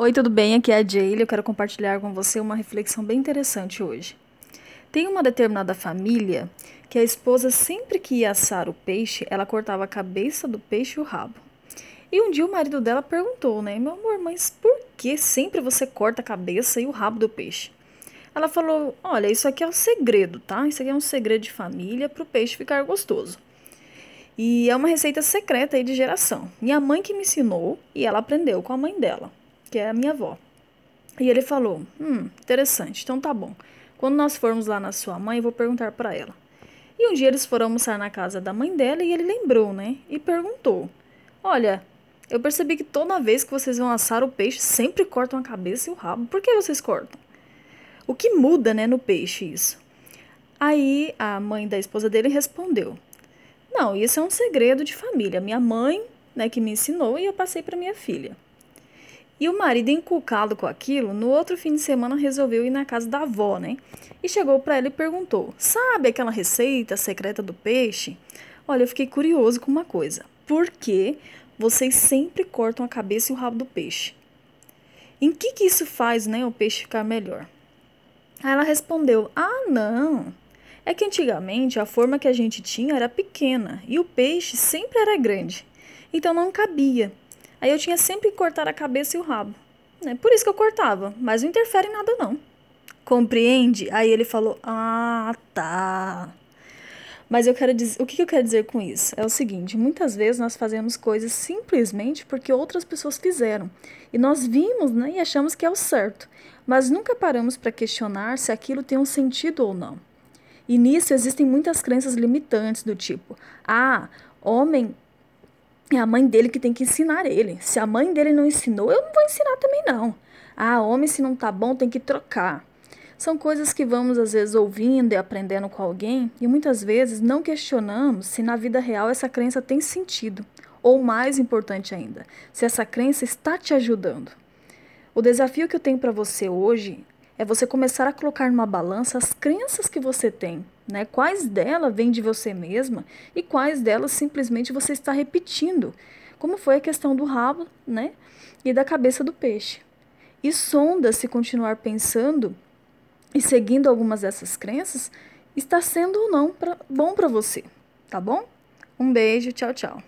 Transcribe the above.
Oi, tudo bem? Aqui é a Jaylee. Eu quero compartilhar com você uma reflexão bem interessante hoje. Tem uma determinada família que a esposa, sempre que ia assar o peixe, ela cortava a cabeça do peixe e o rabo. E um dia o marido dela perguntou, né? Meu amor, mas por que sempre você corta a cabeça e o rabo do peixe? Ela falou: Olha, isso aqui é um segredo, tá? Isso aqui é um segredo de família para o peixe ficar gostoso. E é uma receita secreta aí de geração. Minha mãe que me ensinou e ela aprendeu com a mãe dela que é a minha avó. E ele falou: Hum, interessante, então tá bom. Quando nós formos lá na sua mãe, eu vou perguntar para ela. E um dia eles foram almoçar na casa da mãe dela e ele lembrou, né? E perguntou: Olha, eu percebi que toda vez que vocês vão assar o peixe, sempre cortam a cabeça e o rabo. Por que vocês cortam? O que muda, né, no peixe isso? Aí a mãe da esposa dele respondeu: Não, isso é um segredo de família. Minha mãe, né, que me ensinou e eu passei para minha filha. E o marido, encucado com aquilo, no outro fim de semana resolveu ir na casa da avó, né? E chegou para ela e perguntou: Sabe aquela receita secreta do peixe? Olha, eu fiquei curioso com uma coisa. Por que vocês sempre cortam a cabeça e o rabo do peixe? Em que que isso faz, né, o peixe ficar melhor? Aí ela respondeu: Ah, não. É que antigamente a forma que a gente tinha era pequena e o peixe sempre era grande. Então não cabia. Aí eu tinha sempre que cortar a cabeça e o rabo. É por isso que eu cortava, mas não interfere em nada não. Compreende? Aí ele falou: "Ah, tá". Mas eu quero dizer, o que eu quero dizer com isso? É o seguinte, muitas vezes nós fazemos coisas simplesmente porque outras pessoas fizeram. E nós vimos, né, e achamos que é o certo, mas nunca paramos para questionar se aquilo tem um sentido ou não. E nisso existem muitas crenças limitantes do tipo: "Ah, homem é a mãe dele que tem que ensinar ele. Se a mãe dele não ensinou, eu não vou ensinar também não. Ah, homem, se não tá bom, tem que trocar. São coisas que vamos às vezes ouvindo e aprendendo com alguém e muitas vezes não questionamos se na vida real essa crença tem sentido. Ou mais importante ainda, se essa crença está te ajudando. O desafio que eu tenho para você hoje é você começar a colocar numa balança as crenças que você tem né? Quais delas vêm de você mesma e quais delas simplesmente você está repetindo, como foi a questão do rabo, né? E da cabeça do peixe. E sonda se continuar pensando e seguindo algumas dessas crenças está sendo ou não pra, bom para você, tá bom? Um beijo, tchau, tchau.